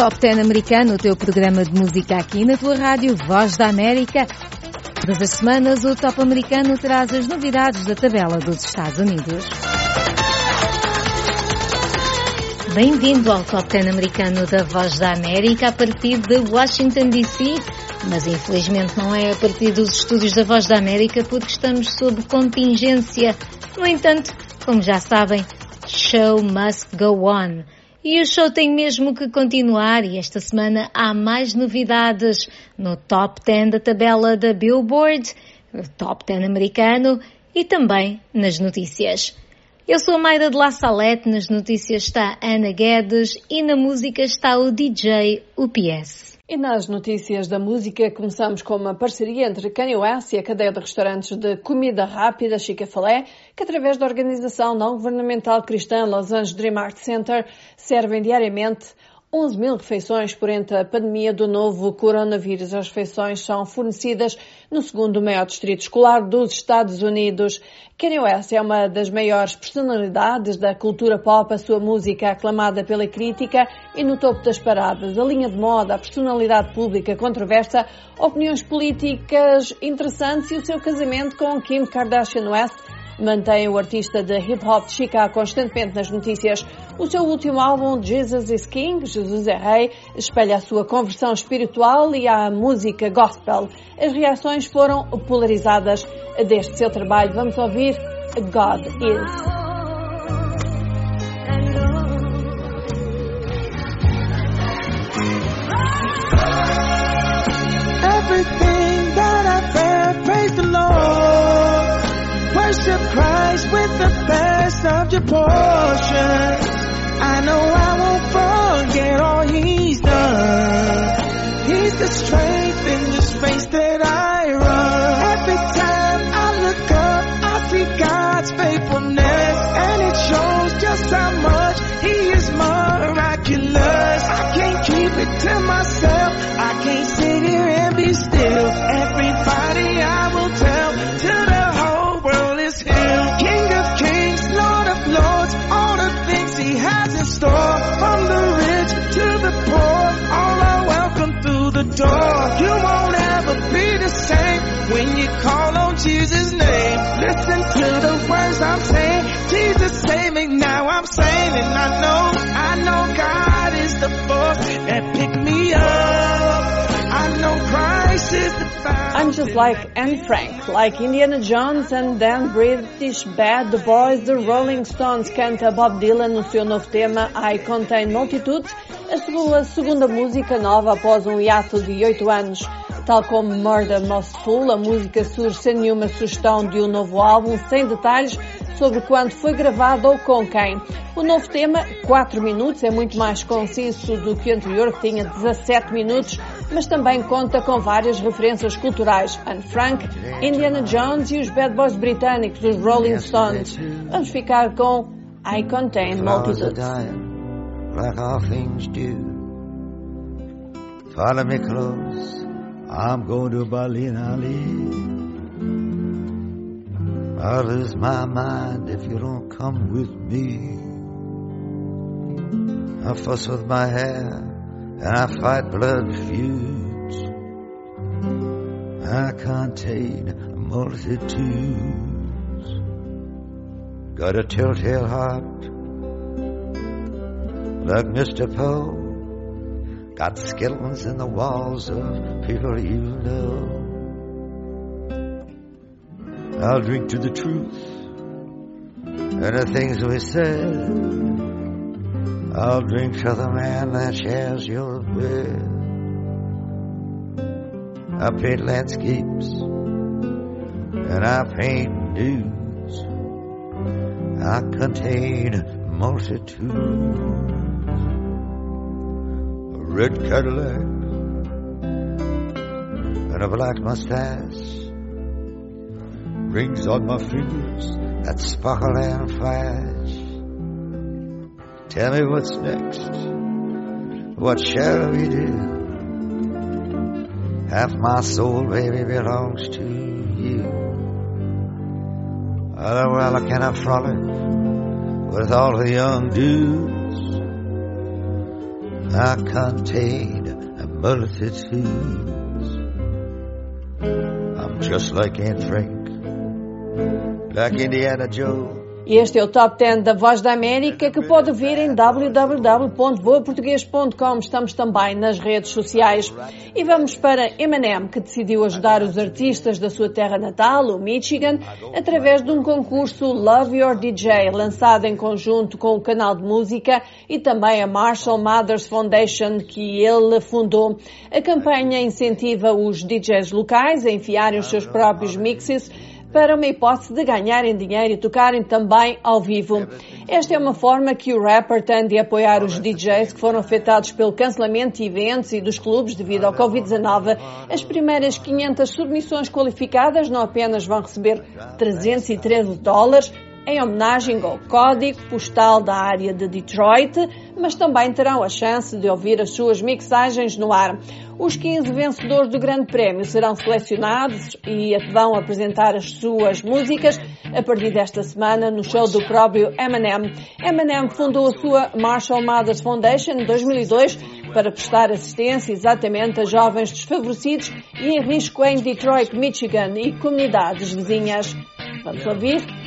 Top 10 americano, o teu programa de música aqui na tua rádio Voz da América. Todas as semanas o Top americano traz as novidades da tabela dos Estados Unidos. Bem-vindo ao Top 10 americano da Voz da América a partir de Washington DC, mas infelizmente não é a partir dos estúdios da Voz da América porque estamos sob contingência. No entanto, como já sabem, show must go on. E o show tem mesmo que continuar e esta semana há mais novidades no Top 10 da tabela da Billboard, Top 10 americano e também nas notícias. Eu sou a Mayra de La Salete, nas notícias está Ana Guedes e na música está o DJ UPS. E nas notícias da música, começamos com uma parceria entre Kanye West e a cadeia de restaurantes de comida rápida Chica Falé, que através da organização não governamental cristã Los Angeles Dream Art Center servem diariamente 11 mil refeições por entre a pandemia do novo coronavírus. As refeições são fornecidas no segundo maior distrito escolar dos Estados Unidos. Kanye West é uma das maiores personalidades da cultura pop, a sua música aclamada pela crítica e no topo das paradas. A linha de moda, a personalidade pública controversa, opiniões políticas interessantes e o seu casamento com Kim Kardashian West mantém o artista de hip hop Chica constantemente nas notícias. O seu último álbum, Jesus is King, Jesus é Rei, espelha a sua conversão espiritual e a música gospel. As reações foram polarizadas deste seu trabalho. Vamos ouvir God is. With the best of your portion. I know I won't forget all He's done. He's the strength in this race that I run. Every time I look up, I see God's faithfulness, and it shows just how much He is miraculous. I can't keep it to myself. To the words I'm saying. Jesus me now, I'm I know, I know God is the force that picked me up. I know Christ is the I'm just like Anne Frank, like Indiana Jones and then British Bad, Boys, The Rolling Stones canta Bob Dylan no seu novo tema I Contain Multitudes, a segunda música nova após um hiato de oito anos. Tal como Murder Most Fool, a música surge sem nenhuma sugestão de um novo álbum, sem detalhes sobre quando foi gravado ou com quem. O novo tema, 4 minutos, é muito mais conciso do que o anterior, que tinha 17 minutos, mas também conta com várias referências culturais. Anne Frank, Indiana Jones e os Bad Boys britânicos, os Rolling Stones. Vamos ficar com I Contain Multitudes. like all things do. Follow me close, I'm going to Berlin, Ali. I'll lose my mind if you don't come with me. I fuss with my hair and I fight blood feuds. I contain multitudes. Got a telltale heart like Mr. Poe. Got skeletons in the walls of people you know. I'll drink to the truth and the things we said. I'll drink to the man that shares your bed. I paint landscapes and I paint dudes. I contain multitudes. Red Cadillac and a black mustache. Rings on my fingers that sparkle and flash. Tell me what's next. What shall we do? Half my soul, baby, belongs to you. Well, I cannot frolic with all the young dudes. I contain a multitudes. I'm just like Aunt Frank, like Indiana Joe. Este é o Top 10 da Voz da América que pode ouvir em www.voaportuguês.com. Estamos também nas redes sociais. E vamos para Eminem, que decidiu ajudar os artistas da sua terra natal, o Michigan, através de um concurso Love Your DJ, lançado em conjunto com o canal de música e também a Marshall Mathers Foundation, que ele fundou. A campanha incentiva os DJs locais a enfiarem os seus próprios mixes para uma hipótese de ganharem dinheiro e tocarem também ao vivo. Esta é uma forma que o rapper tem de apoiar os DJs que foram afetados pelo cancelamento de eventos e dos clubes devido ao Covid-19. As primeiras 500 submissões qualificadas não apenas vão receber 313 dólares, em homenagem ao código postal da área de Detroit, mas também terão a chance de ouvir as suas mixagens no ar. Os 15 vencedores do Grande Prémio serão selecionados e vão apresentar as suas músicas a partir desta semana no show do próprio Eminem. Eminem fundou a sua Marshall Mathers Foundation em 2002 para prestar assistência exatamente a jovens desfavorecidos e em risco em Detroit, Michigan e comunidades vizinhas. Vamos ouvir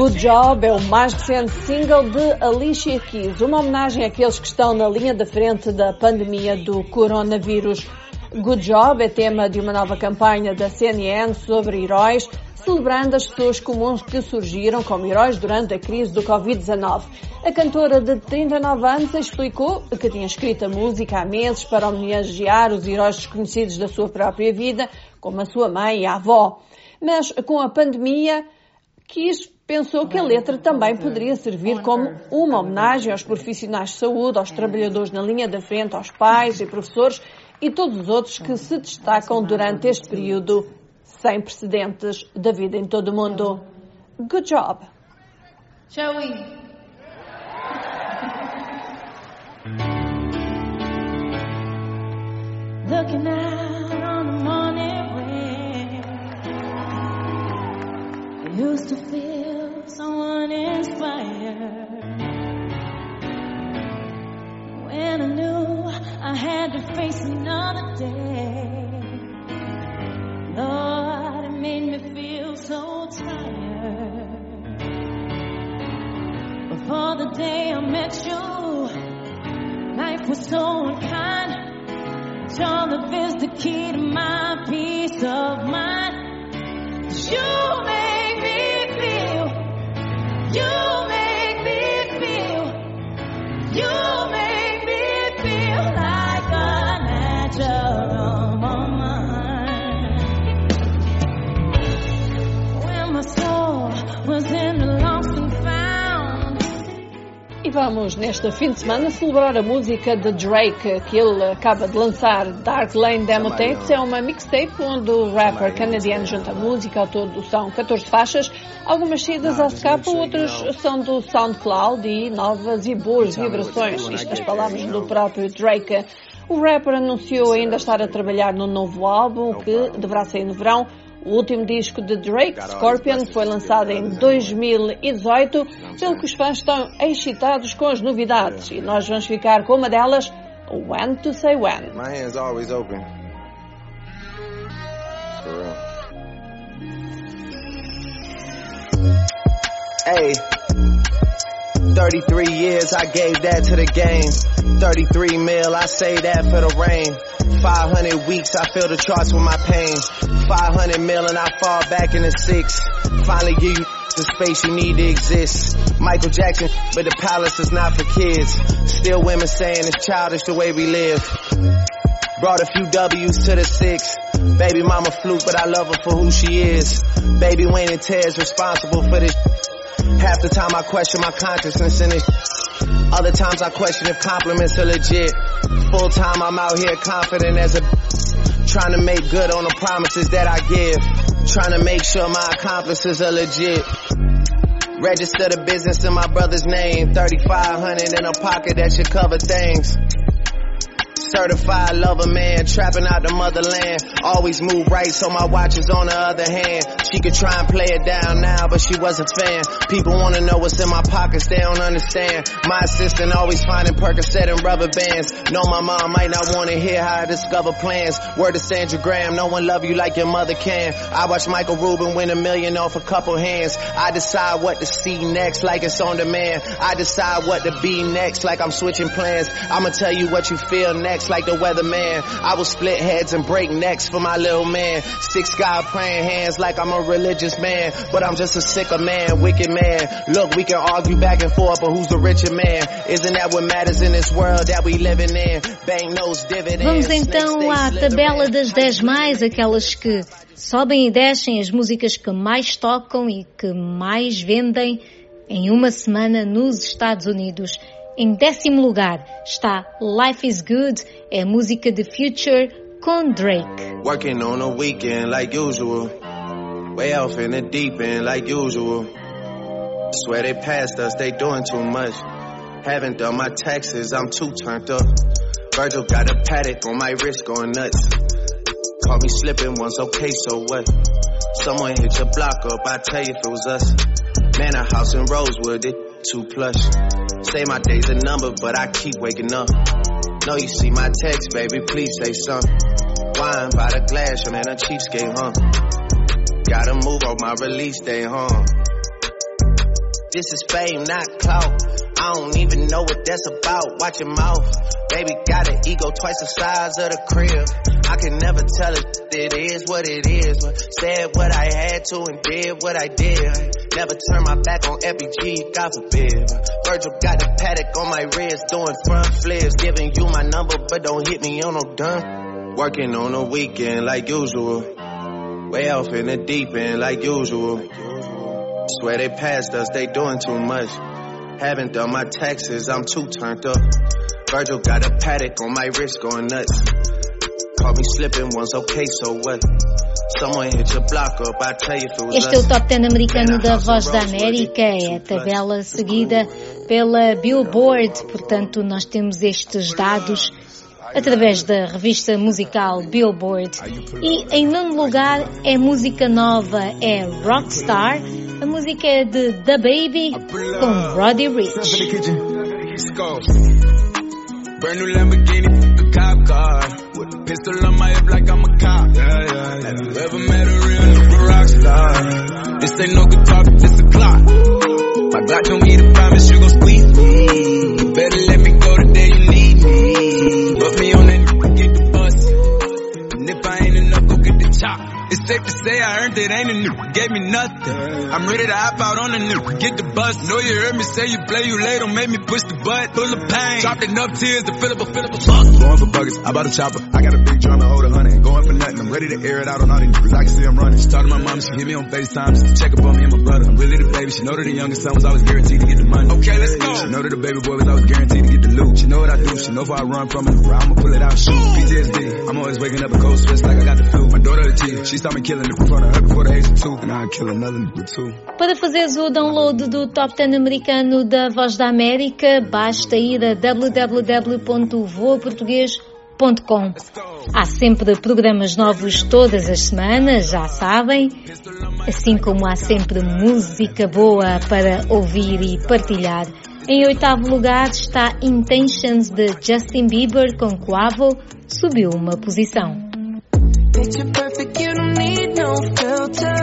Good Job é o mais recente single de Alicia Keys, uma homenagem àqueles que estão na linha da frente da pandemia do coronavírus. Good Job é tema de uma nova campanha da CNN sobre heróis, celebrando as pessoas comuns que surgiram como heróis durante a crise do Covid-19. A cantora de 39 anos explicou que tinha escrito a música há meses para homenagear os heróis desconhecidos da sua própria vida, como a sua mãe e a avó. Mas com a pandemia, quis, pensou que a letra também poderia servir como uma homenagem aos profissionais de saúde, aos trabalhadores na linha da frente, aos pais e professores e todos os outros que se destacam durante este período sem precedentes da vida em todo o mundo. Good job! Shall we? Looking out E vamos, neste fim de semana, celebrar a música de Drake, que ele acaba de lançar. Dark Lane Demo Tapes é uma mixtape onde o rapper canadiano junta música. Ao todo são 14 faixas, algumas saídas à capa, outras são do SoundCloud e novas e boas vibrações. Isto as palavras do próprio Drake. O rapper anunciou ainda estar a trabalhar no novo álbum, que deverá sair no verão. O último disco de Drake, Scorpion, foi lançado em 2018, pelo que os fãs estão excitados com as novidades. E nós vamos ficar com uma delas, When to Say When. My hand's always open. For real. Hey. 33 years, I gave that to the game. 33 mil, I say that for the rain. 500 weeks, I fill the charts with my pain. 500 mil and I fall back in the six. Finally give you the space you need to exist. Michael Jackson, but the palace is not for kids. Still women saying it's childish the way we live. Brought a few W's to the six. Baby mama fluke, but I love her for who she is. Baby Wayne and Ted's responsible for this. Half the time I question my consciousness this. Other times I question if compliments are legit. Full time I'm out here confident as a trying to make good on the promises that I give. Trying to make sure my accomplices are legit. Register the business in my brother's name. 3500 in a pocket that should cover things. Certified lover man, trapping out the motherland. Always move right, so my watch is on the other hand. She could try and play it down now, but she wasn't fan. People wanna know what's in my pockets, they don't understand. My assistant always finding Percocet and rubber bands. Know my mom might not wanna hear how I discover plans. Word to Sandra Graham, no one love you like your mother can. I watch Michael Rubin win a million off a couple hands. I decide what to see next, like it's on demand. I decide what to be next, like I'm switching plans. I'ma tell you what you feel next necks like the weatherman. I will split heads and break necks for my little man. Six God praying hands like I'm a religious man. But I'm just a sicker man, wicked man. Look, we can argue back and forth, but who's the richer man? Isn't that what matters in this world that we living in? Bank knows dividends. Vamos então à tabela das 10 mais, aquelas que sobem e descem, as músicas que mais tocam e que mais vendem em uma semana nos Estados Unidos. Em décimo lugar está Life is Good, é a música de Future com Drake. Working on a weekend like usual. Way off in the deep end like usual. Swear they passed us, they doing too much. Haven't done my taxes, I'm too turned up. Virgil got a paddock on my wrist going nuts. Caught me slipping once, okay, so what? Someone hit your block up, I tell you if it was us. Man, a house in Rosewood, it too plush. Say my day's a number, but I keep waking up. Know you see my text, baby, please say something. Wine by the glass, your man a cheapskate, huh? Gotta move on my release day, huh? This is fame, not clout. I don't even know what that's about. Watch your mouth. Baby got an ego twice the size of the crib. I can never tell it, it is what it is. Said what I had to and did what I did. Never turn my back on FBG, God forbid. Virgil got the paddock on my wrist, doing front flips. Giving you my number, but don't hit me on no done. Working on a weekend like usual. Way off in the deep end like usual. Swear they passed us, they doing too much. Haven't done my taxes, I'm too turned up. Virgil got a paddock on my wrist going nuts. Caught me slipping once, okay, so what? Este é o Top 10 americano da Voz da América, é a tabela seguida pela Billboard, portanto nós temos estes dados através da revista musical Billboard. E em nono lugar é música nova, é Rockstar, a música é de The Baby com Roddy Rich. Brand new Lamborghini, a cop car. With a pistol on my hip like I'm a cop. Yeah, yeah, yeah. Have you ever met a real nigga rock star? This ain't no guitar, this a clock. My God told me to promise you gon' squeeze me. You better let me go the day you need me. Put me on that, get the bus. And if I ain't enough, go get the chop. It's safe to say I earned it, ain't a new, gave me nothing. I'm ready to hop out on the new, get the bus. Know you heard me say you play, you late, don't make me push the butt. Full of pain, dropped enough tears to fill up a, fill up a fuck. Going for buggers, I bought a chopper. I got a big drum and hold a hundred. Going for nothing, I'm ready to air it out on all these niggas. I can see I'm running. She talked to my mom, she hit me on FaceTime to check up on me and my brother. I'm really the baby, she know that the youngest son was always guaranteed to get the money. Okay, let's go. She know that the baby boy was always guaranteed to get the loot. She know what I do, she know if I run from it, I'ma pull it out, shoot. PTSD, I'm always waking up a cold sweats like I got the flu. My daughter the G, she saw me Para fazeres o download do Top 10 americano da Voz da América, basta ir a www.voaportuguês.com. Há sempre programas novos todas as semanas, já sabem, assim como há sempre música boa para ouvir e partilhar. Em oitavo lugar está Intentions de Justin Bieber com Quavo, subiu uma posição. no filter.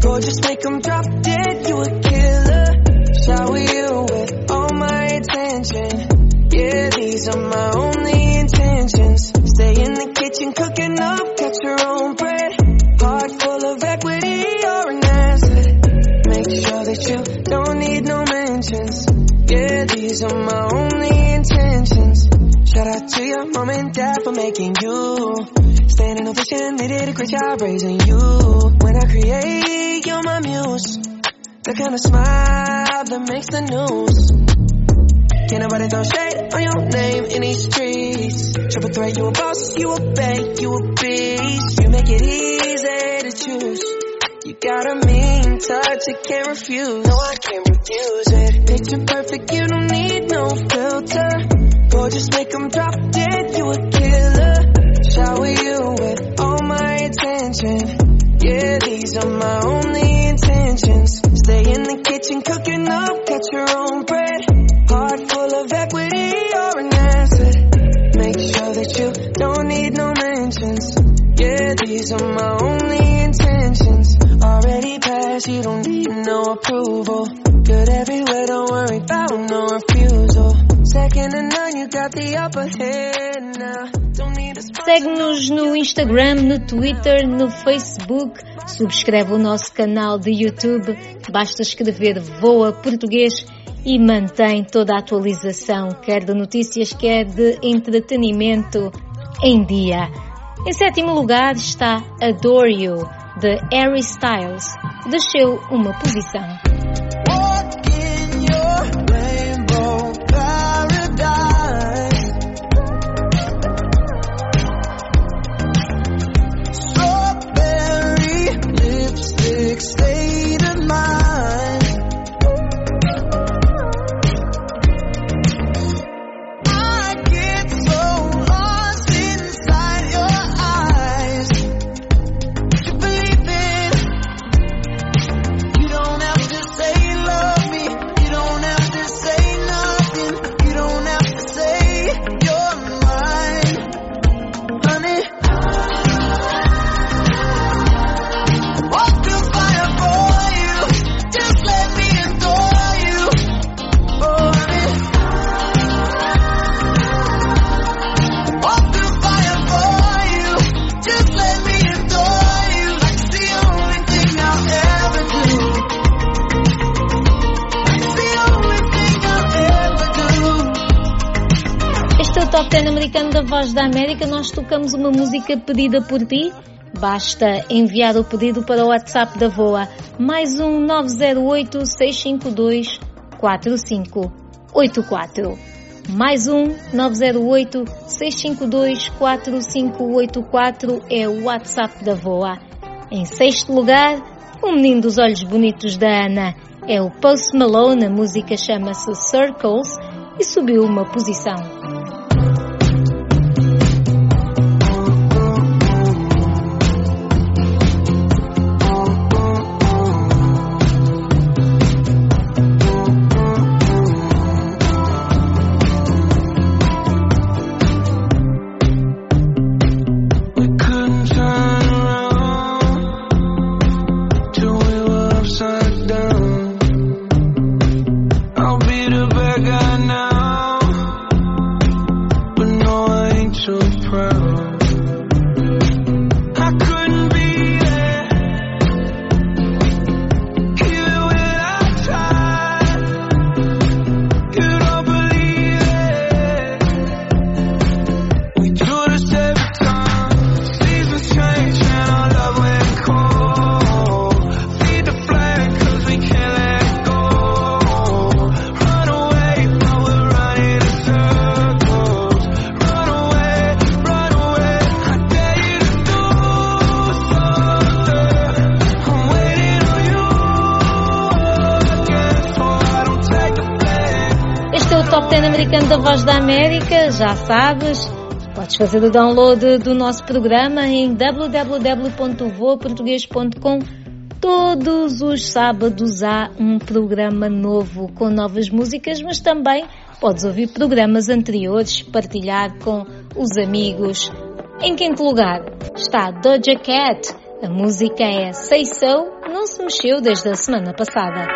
Gorgeous, make them drop dead, you a killer. Shower you with all my attention. Yeah, these are my only intentions. Stay in the kitchen, cooking up, catch your own bread. Heart full of equity, you're an asset. Make sure that you don't need no mentions. Yeah, these are my only intentions. Shout out to your mom and dad for making you Staying in a vision, they did a great job raising you. When I create, you're my muse. The kind of smile that makes the news. Can't nobody throw shade on your name in these streets. Triple threat, you a boss, you a bank, you a beast. You make it easy to choose. You got a mean touch, I can't refuse. No, I can't refuse it. Picture perfect, you don't need no filter. Gorgeous, make them drop dead, you a killer. Shower you with all my attention. Yeah, these are my only intentions. Stay in the kitchen, cooking up, catch your own bread. Heart full of equity, you're an asset. Make sure that you don't need no mentions. Yeah, these are my only intentions. Already passed, you don't need no approval. Good everywhere, Segue-nos no Instagram, no Twitter, no Facebook. Subscreve o nosso canal de YouTube. Basta escrever Voa Português e mantém toda a atualização, quer de notícias, quer de entretenimento, em dia. Em sétimo lugar está Adore You, de Harry Styles. Desceu uma posição. Americano da Voz da América. Nós tocamos uma música pedida por ti. Basta enviar o pedido para o WhatsApp da VOA. Mais um 908 652 4584. Mais um 908 652 4584 é o WhatsApp da VOA. Em sexto lugar, o menino dos olhos bonitos da Ana. É o Post Malone, a música chama-se Circles e subiu uma posição. Americano da Voz da América, já sabes. Podes fazer o download do nosso programa em www.voaportugues.com. Todos os sábados há um programa novo com novas músicas, mas também podes ouvir programas anteriores, partilhar com os amigos. Em quinto lugar está Doja Cat. A música é Say So, não se mexeu desde a semana passada.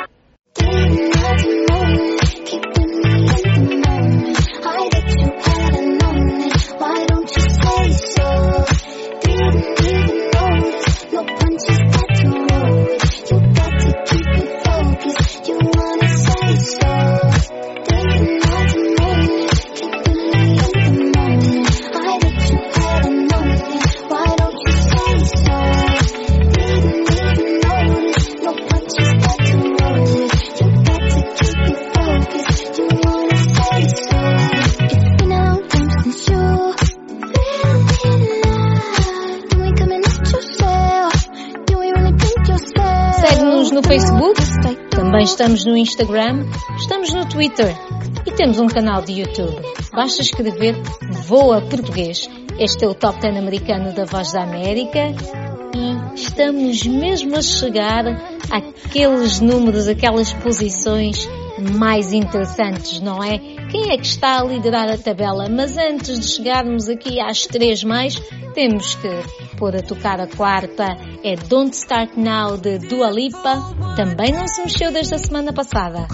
Estamos no Instagram, estamos no Twitter e temos um canal de YouTube. Basta escrever Voa Português. Este é o Top 10 americano da Voz da América e estamos mesmo a chegar àqueles números, aquelas posições mais interessantes, não é? Quem é que está a liderar a tabela? Mas antes de chegarmos aqui às três mais, temos que pôr a tocar a quarta. É Don't Start Now de Dua Lipa. Também não se mexeu desde a semana passada.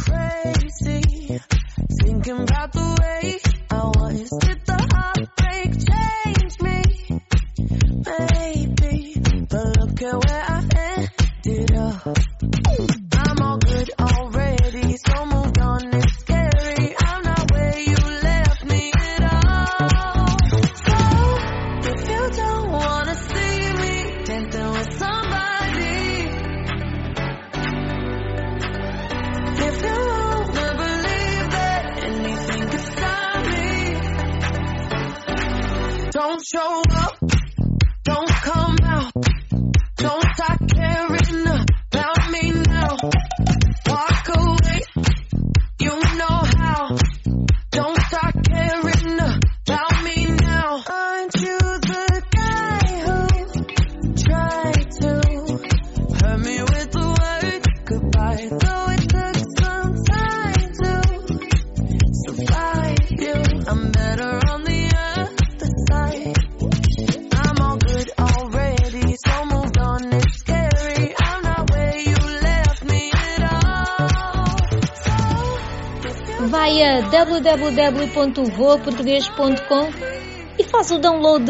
www.voaportugues.com e faz o download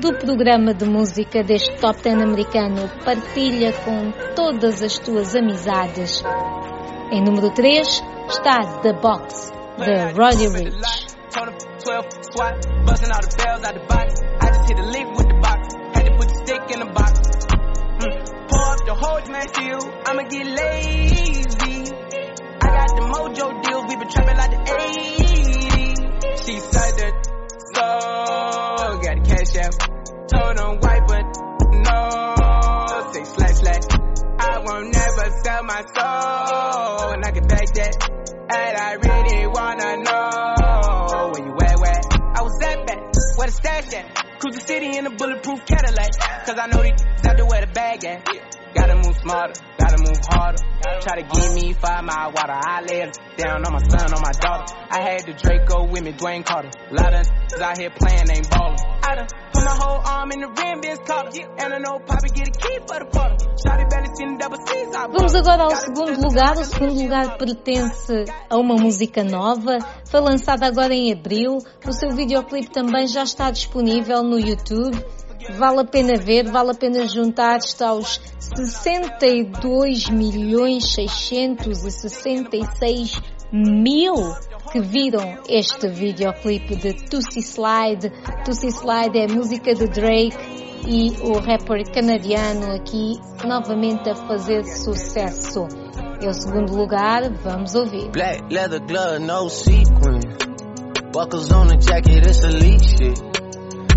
do programa de música deste Top 10 americano. Partilha com todas as tuas amizades. Em número 3 está The Box, de Roddy Rich. I'ma get lazy. I got the mojo deals, we been trapping like the 80s. She said that, so got the cash out. Told him white, but no, say slash slash. I won't never sell my soul, and I can back that. And I really wanna know where you at, where I was at back, where the stash at. Cruise the city in a bulletproof Cadillac, cause I know these out there where the bag at. Gotta move smarter, gotta move harder. Try to give me five mile water. I down on my son, on my daughter. I had the Draco with me, Dwayne Carter. Lot of out here playing, ain't ballin'. I done put my whole arm in the rim, Vince Carter. And I know Poppy get a key for the quarter. Double C's. Vamos agora ao segundo lugar. O segundo lugar pertence a uma música nova. Foi lançada agora em abril. O seu videoclipe também já está disponível no YouTube. Vale a pena ver, vale a pena juntar-se aos 62 milhões 666 mil que viram este videoclipe de Tussie Slide. Tussie Slide é a música de Drake e o rapper canadiano aqui novamente a fazer sucesso. É o segundo lugar, vamos ouvir. Black leather glove, no sequin. Buckles on the jacket, it's elite shit.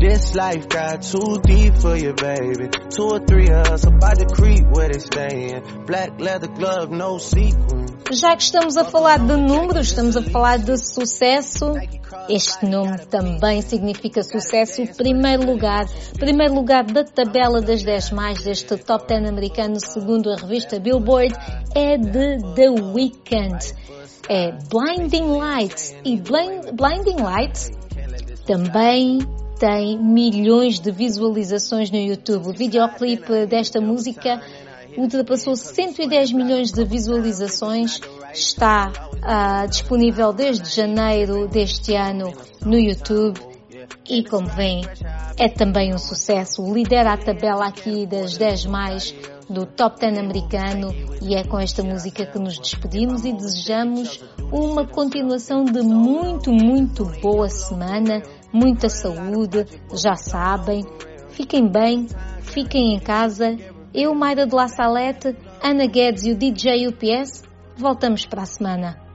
This life got too deep for you, baby. Two or three of us about to creep where they staying. Black leather glove, no sequin. Já que estamos a falar de números, estamos a falar de sucesso, este nome também significa sucesso. Primeiro lugar, primeiro lugar da tabela das 10 mais deste Top 10 americano, segundo a revista Billboard, é de The Weeknd. É Blinding Lights. E Blind, Blinding Lights também tem milhões de visualizações no YouTube. O videoclipe desta música ultrapassou 110 milhões de visualizações, está uh, disponível desde janeiro deste ano no YouTube e, como vem, é também um sucesso. Lidera a tabela aqui das 10 mais do Top 10 americano e é com esta música que nos despedimos e desejamos uma continuação de muito, muito boa semana, muita saúde, já sabem. Fiquem bem, fiquem em casa eu, Mayra de La Salete, Ana Guedes e o DJ UPS voltamos para a semana.